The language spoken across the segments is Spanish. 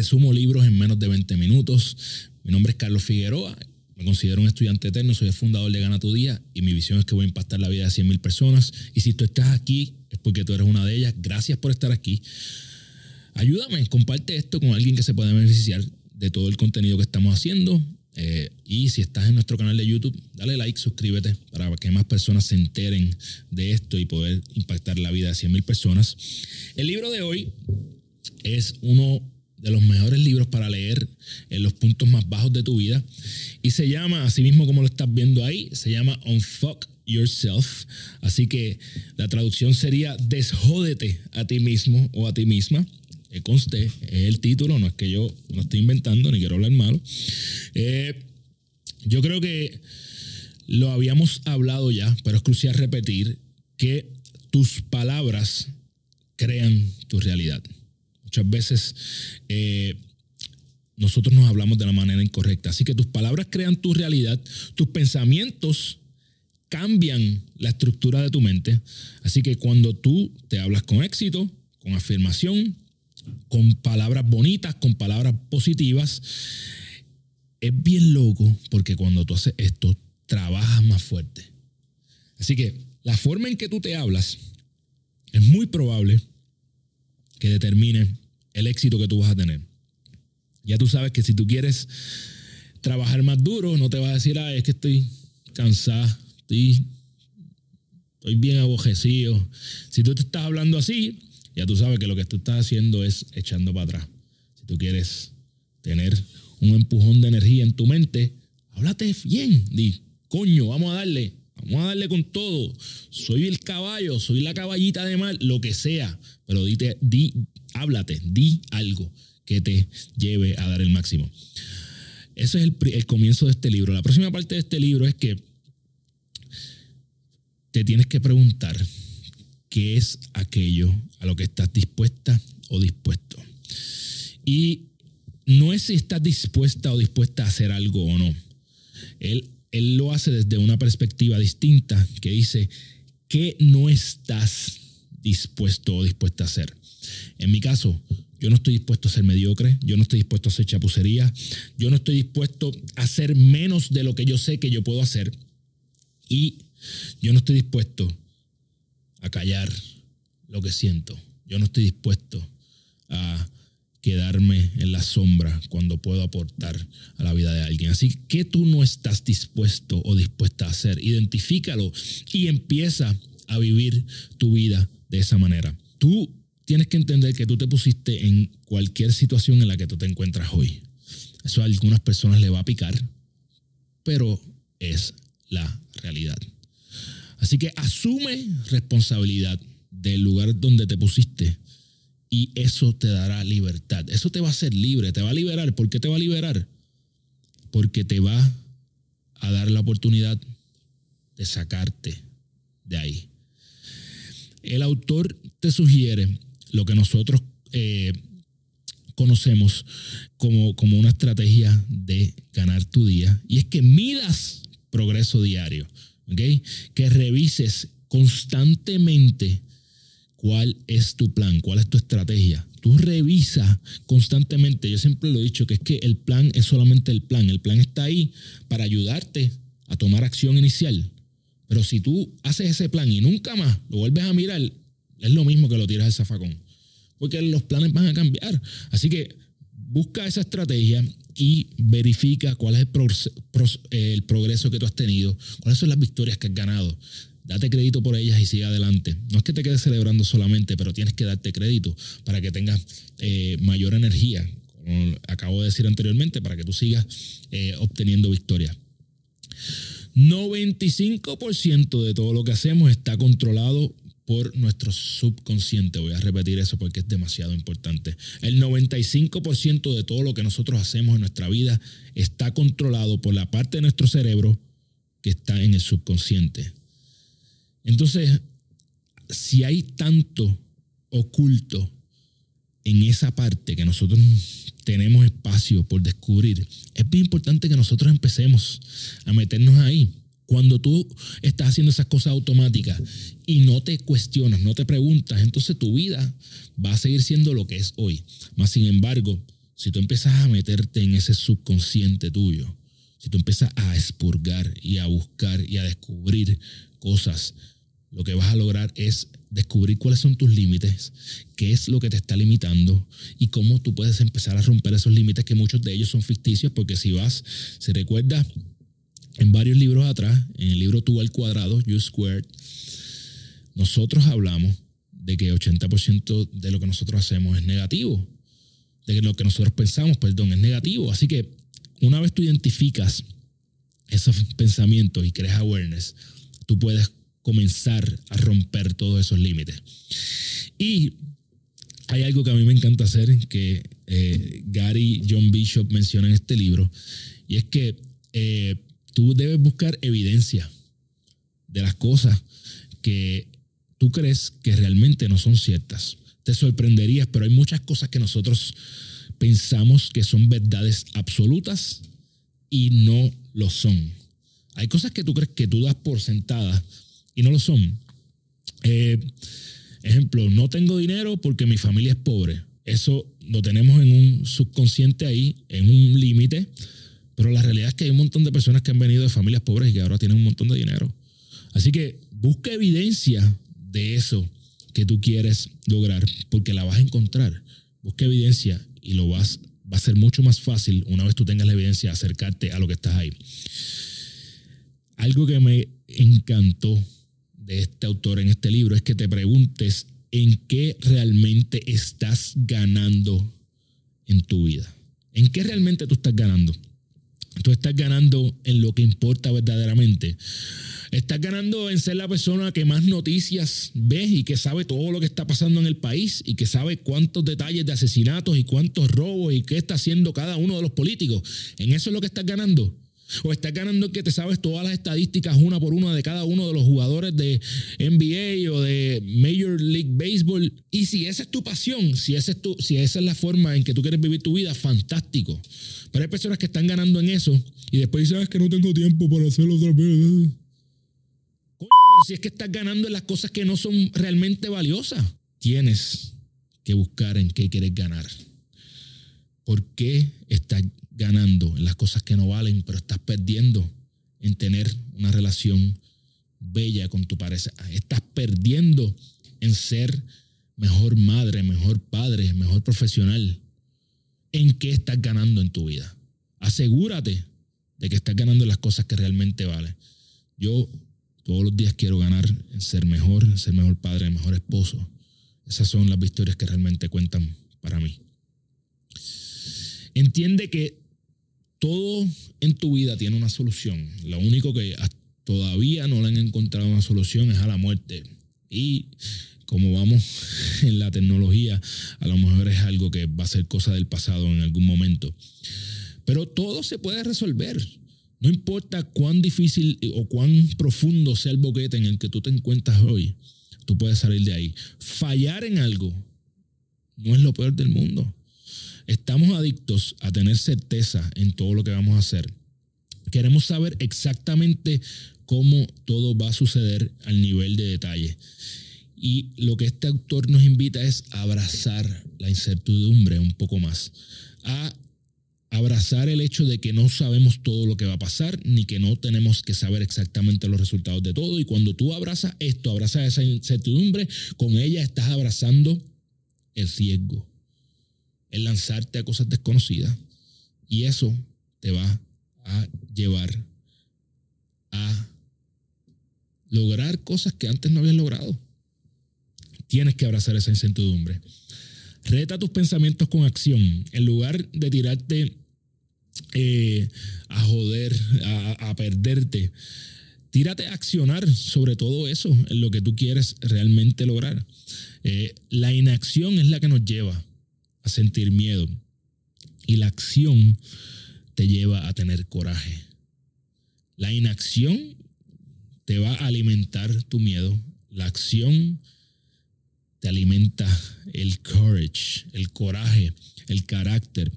resumo libros en menos de 20 minutos. Mi nombre es Carlos Figueroa, me considero un estudiante eterno, soy el fundador de Gana Tu Día y mi visión es que voy a impactar la vida de 100.000 personas. Y si tú estás aquí, es porque tú eres una de ellas. Gracias por estar aquí. Ayúdame, comparte esto con alguien que se pueda beneficiar de todo el contenido que estamos haciendo. Eh, y si estás en nuestro canal de YouTube, dale like, suscríbete para que más personas se enteren de esto y poder impactar la vida de 100.000 personas. El libro de hoy es uno de los mejores libros para leer en los puntos más bajos de tu vida y se llama, así mismo como lo estás viendo ahí, se llama Unfuck Yourself. Así que la traducción sería Desjódete a ti mismo o a ti misma que conste, es el título, no es que yo no estoy inventando ni quiero hablar malo. Eh, yo creo que lo habíamos hablado ya, pero es crucial repetir que tus palabras crean tu realidad. Muchas veces eh, nosotros nos hablamos de la manera incorrecta. Así que tus palabras crean tu realidad, tus pensamientos cambian la estructura de tu mente. Así que cuando tú te hablas con éxito, con afirmación, con palabras bonitas, con palabras positivas. Es bien loco porque cuando tú haces esto, trabajas más fuerte. Así que la forma en que tú te hablas es muy probable que determine el éxito que tú vas a tener. Ya tú sabes que si tú quieres trabajar más duro, no te vas a decir, ah, es que estoy cansado, estoy, estoy bien abojecido. Si tú te estás hablando así, ya tú sabes que lo que tú estás haciendo es echando para atrás. Si tú quieres tener un empujón de energía en tu mente, háblate bien. Di, coño, vamos a darle. Vamos a darle con todo. Soy el caballo, soy la caballita de mal, lo que sea. Pero dite, di, háblate, di algo que te lleve a dar el máximo. Ese es el, el comienzo de este libro. La próxima parte de este libro es que te tienes que preguntar qué es aquello a lo que estás dispuesta o dispuesto. Y no es si estás dispuesta o dispuesta a hacer algo o no. Él, él lo hace desde una perspectiva distinta que dice que no estás dispuesto o dispuesta a hacer. En mi caso, yo no estoy dispuesto a ser mediocre, yo no estoy dispuesto a hacer chapucería, yo no estoy dispuesto a hacer menos de lo que yo sé que yo puedo hacer y yo no estoy dispuesto a callar lo que siento. Yo no estoy dispuesto a quedarme en la sombra cuando puedo aportar a la vida de alguien. Así que tú no estás dispuesto o dispuesta a hacer. Identifícalo y empieza a vivir tu vida de esa manera. Tú tienes que entender que tú te pusiste en cualquier situación en la que tú te encuentras hoy. Eso a algunas personas le va a picar, pero es la realidad. Así que asume responsabilidad del lugar donde te pusiste y eso te dará libertad. Eso te va a hacer libre, te va a liberar. ¿Por qué te va a liberar? Porque te va a dar la oportunidad de sacarte de ahí. El autor te sugiere lo que nosotros eh, conocemos como, como una estrategia de ganar tu día y es que midas progreso diario. Que revises constantemente cuál es tu plan, cuál es tu estrategia. Tú revisas constantemente. Yo siempre lo he dicho que es que el plan es solamente el plan. El plan está ahí para ayudarte a tomar acción inicial. Pero si tú haces ese plan y nunca más lo vuelves a mirar, es lo mismo que lo tiras al zafacón. Porque los planes van a cambiar. Así que busca esa estrategia y verifica cuál es el, progreso que tú has tenido, cuáles son las victorias que has ganado. Date crédito por ellas y sigue adelante. No es que te quedes celebrando solamente, pero tienes que darte crédito para que tengas eh, mayor energía, como acabo de decir anteriormente, para que tú sigas eh, obteniendo victorias. 95% de todo lo que hacemos está controlado por nuestro subconsciente. Voy a repetir eso porque es demasiado importante. El 95% de todo lo que nosotros hacemos en nuestra vida está controlado por la parte de nuestro cerebro que está en el subconsciente. Entonces, si hay tanto oculto en esa parte que nosotros tenemos espacio por descubrir, es bien importante que nosotros empecemos a meternos ahí. Cuando tú estás haciendo esas cosas automáticas y no te cuestionas, no te preguntas, entonces tu vida va a seguir siendo lo que es hoy. Más sin embargo, si tú empiezas a meterte en ese subconsciente tuyo, si tú empiezas a expurgar y a buscar y a descubrir cosas, lo que vas a lograr es descubrir cuáles son tus límites, qué es lo que te está limitando y cómo tú puedes empezar a romper esos límites que muchos de ellos son ficticios, porque si vas, se recuerda en varios libros atrás, en el libro Tú al cuadrado, You Squared, nosotros hablamos de que 80% de lo que nosotros hacemos es negativo, de que lo que nosotros pensamos, perdón, es negativo. Así que una vez tú identificas esos pensamientos y creas awareness, tú puedes comenzar a romper todos esos límites. Y hay algo que a mí me encanta hacer, que eh, Gary John Bishop menciona en este libro, y es que eh, tú debes buscar evidencia de las cosas que tú crees que realmente no son ciertas. Te sorprenderías, pero hay muchas cosas que nosotros pensamos que son verdades absolutas y no lo son. Hay cosas que tú crees que tú das por sentadas y no lo son. Eh, ejemplo, no tengo dinero porque mi familia es pobre. Eso lo tenemos en un subconsciente ahí, en un límite, pero la realidad es que hay un montón de personas que han venido de familias pobres y que ahora tienen un montón de dinero. Así que busca evidencia de eso que tú quieres lograr, porque la vas a encontrar. Busca evidencia y lo vas, va a ser mucho más fácil una vez tú tengas la evidencia acercarte a lo que estás ahí. Algo que me encantó de este autor en este libro es que te preguntes en qué realmente estás ganando en tu vida. ¿En qué realmente tú estás ganando? Tú estás ganando en lo que importa verdaderamente. Estás ganando en ser la persona que más noticias ve y que sabe todo lo que está pasando en el país y que sabe cuántos detalles de asesinatos y cuántos robos y qué está haciendo cada uno de los políticos. En eso es lo que estás ganando. O estás ganando que te sabes todas las estadísticas una por una de cada uno de los jugadores de NBA o de Major League Baseball. Y si esa es tu pasión, si, esa es, tu, si esa es la forma en que tú quieres vivir tu vida, fantástico. Pero hay personas que están ganando en eso y después dicen, ah, que no tengo tiempo para hacerlo otra vez. si es que estás ganando en las cosas que no son realmente valiosas, tienes que buscar en qué quieres ganar. ¿Por qué estás ganando en las cosas que no valen, pero estás perdiendo en tener una relación bella con tu pareja? Estás perdiendo en ser mejor madre, mejor padre, mejor profesional en qué estás ganando en tu vida. Asegúrate de que estás ganando las cosas que realmente valen. Yo todos los días quiero ganar en ser mejor, en ser mejor padre, mejor esposo. Esas son las victorias que realmente cuentan para mí. Entiende que todo en tu vida tiene una solución. Lo único que todavía no le han encontrado una solución es a la muerte. Y como vamos en la tecnología, a lo mejor es algo que va a ser cosa del pasado en algún momento. Pero todo se puede resolver. No importa cuán difícil o cuán profundo sea el boquete en el que tú te encuentras hoy, tú puedes salir de ahí. Fallar en algo no es lo peor del mundo. Estamos adictos a tener certeza en todo lo que vamos a hacer. Queremos saber exactamente cómo todo va a suceder al nivel de detalle. Y lo que este autor nos invita es a abrazar la incertidumbre un poco más, a abrazar el hecho de que no sabemos todo lo que va a pasar, ni que no tenemos que saber exactamente los resultados de todo. Y cuando tú abrazas esto, abrazas esa incertidumbre, con ella estás abrazando el riesgo, el lanzarte a cosas desconocidas. Y eso te va a llevar a lograr cosas que antes no habías logrado tienes que abrazar esa incertidumbre. Reta tus pensamientos con acción. En lugar de tirarte eh, a joder, a, perderte, tírate a accionar sobre todo eso, en lo que tú quieres realmente lograr. Eh, la inacción es la que nos lleva a sentir miedo y la acción te lleva a tener coraje. La inacción te va a alimentar tu miedo. La acción te alimenta el courage, el coraje, el carácter,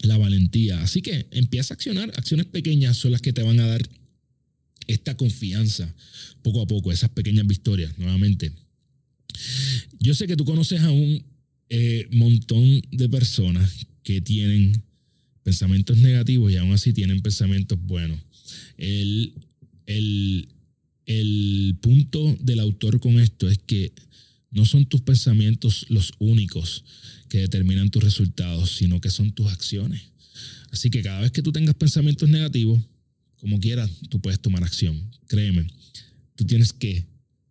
la valentía. Así que empieza a accionar. Acciones pequeñas son las que te van a dar esta confianza poco a poco, esas pequeñas victorias, nuevamente. Yo sé que tú conoces a un eh, montón de personas que tienen pensamientos negativos y aún así tienen pensamientos buenos. El, el, el punto del autor con esto es que no son tus pensamientos los únicos que determinan tus resultados, sino que son tus acciones. Así que cada vez que tú tengas pensamientos negativos, como quieras, tú puedes tomar acción. Créeme, tú tienes que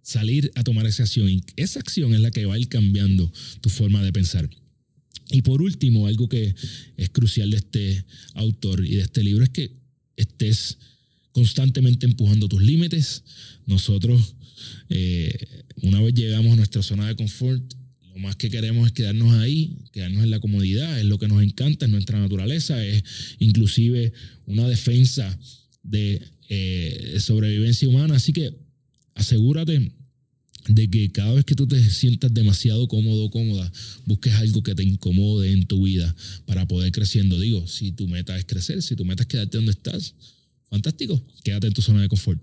salir a tomar esa acción y esa acción es la que va a ir cambiando tu forma de pensar. Y por último, algo que es crucial de este autor y de este libro es que estés constantemente empujando tus límites. Nosotros, eh, una vez llegamos a nuestra zona de confort, lo más que queremos es quedarnos ahí, quedarnos en la comodidad, es lo que nos encanta, es nuestra naturaleza, es inclusive una defensa de eh, sobrevivencia humana. Así que asegúrate de que cada vez que tú te sientas demasiado cómodo cómoda, busques algo que te incomode en tu vida para poder creciendo. Digo, si tu meta es crecer, si tu meta es quedarte donde estás, fantástico, quédate en tu zona de confort.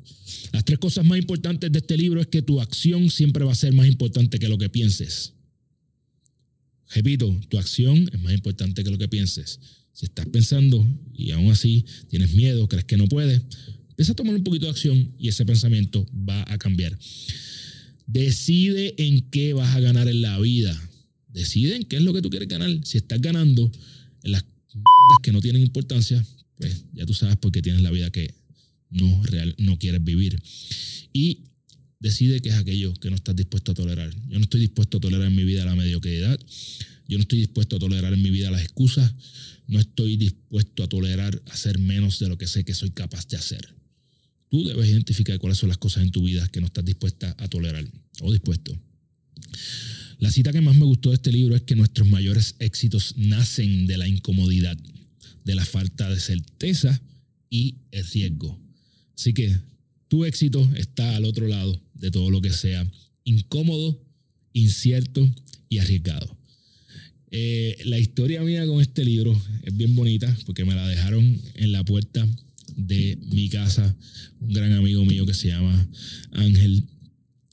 Las tres cosas más importantes de este libro es que tu acción siempre va a ser más importante que lo que pienses. Repito, tu acción es más importante que lo que pienses. Si estás pensando y aún así tienes miedo, crees que no puedes, empieza a tomar un poquito de acción y ese pensamiento va a cambiar. Decide en qué vas a ganar en la vida. Decide en qué es lo que tú quieres ganar. Si estás ganando en las que no tienen importancia, pues ya tú sabes por qué tienes la vida que no, real, no quieres vivir. Y decide qué es aquello que no estás dispuesto a tolerar. Yo no estoy dispuesto a tolerar en mi vida la mediocridad. Yo no estoy dispuesto a tolerar en mi vida las excusas. No estoy dispuesto a tolerar hacer menos de lo que sé que soy capaz de hacer. Tú debes identificar cuáles son las cosas en tu vida que no estás dispuesta a tolerar o dispuesto. La cita que más me gustó de este libro es que nuestros mayores éxitos nacen de la incomodidad, de la falta de certeza y el riesgo. Así que tu éxito está al otro lado de todo lo que sea incómodo, incierto y arriesgado. Eh, la historia mía con este libro es bien bonita porque me la dejaron en la puerta de mi casa un gran amigo mío que se llama Ángel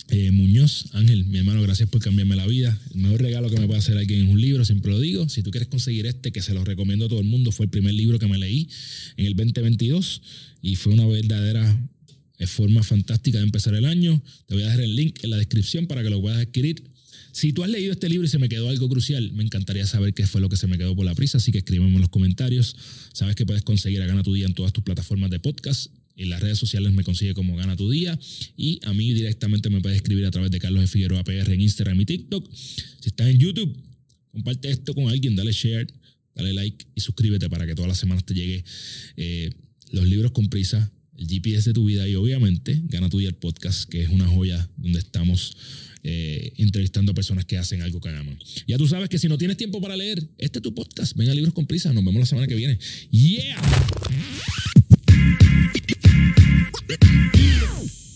eh, Muñoz. Ángel, mi hermano, gracias por cambiarme la vida. El mejor regalo que me puede hacer alguien es un libro, siempre lo digo. Si tú quieres conseguir este, que se lo recomiendo a todo el mundo, fue el primer libro que me leí en el 2022 y fue una verdadera eh, forma fantástica de empezar el año. Te voy a dejar el link en la descripción para que lo puedas adquirir. Si tú has leído este libro y se me quedó algo crucial, me encantaría saber qué fue lo que se me quedó por la prisa, así que escríbeme en los comentarios. Sabes que puedes conseguir a Gana Tu Día en todas tus plataformas de podcast. En las redes sociales me consigue como Gana Tu Día. Y a mí directamente me puedes escribir a través de Carlos de Figueroa PR en Instagram y TikTok. Si estás en YouTube, comparte esto con alguien, dale share, dale like y suscríbete para que todas las semanas te llegue eh, los libros con prisa, el GPS de tu vida y obviamente Gana Tu Día el podcast, que es una joya donde estamos eh, entrevistando a personas que hacen algo que aman. Ya tú sabes que si no tienes tiempo para leer, este es tu podcast. Venga, Libros con Prisa. Nos vemos la semana que viene. ¡Yeah!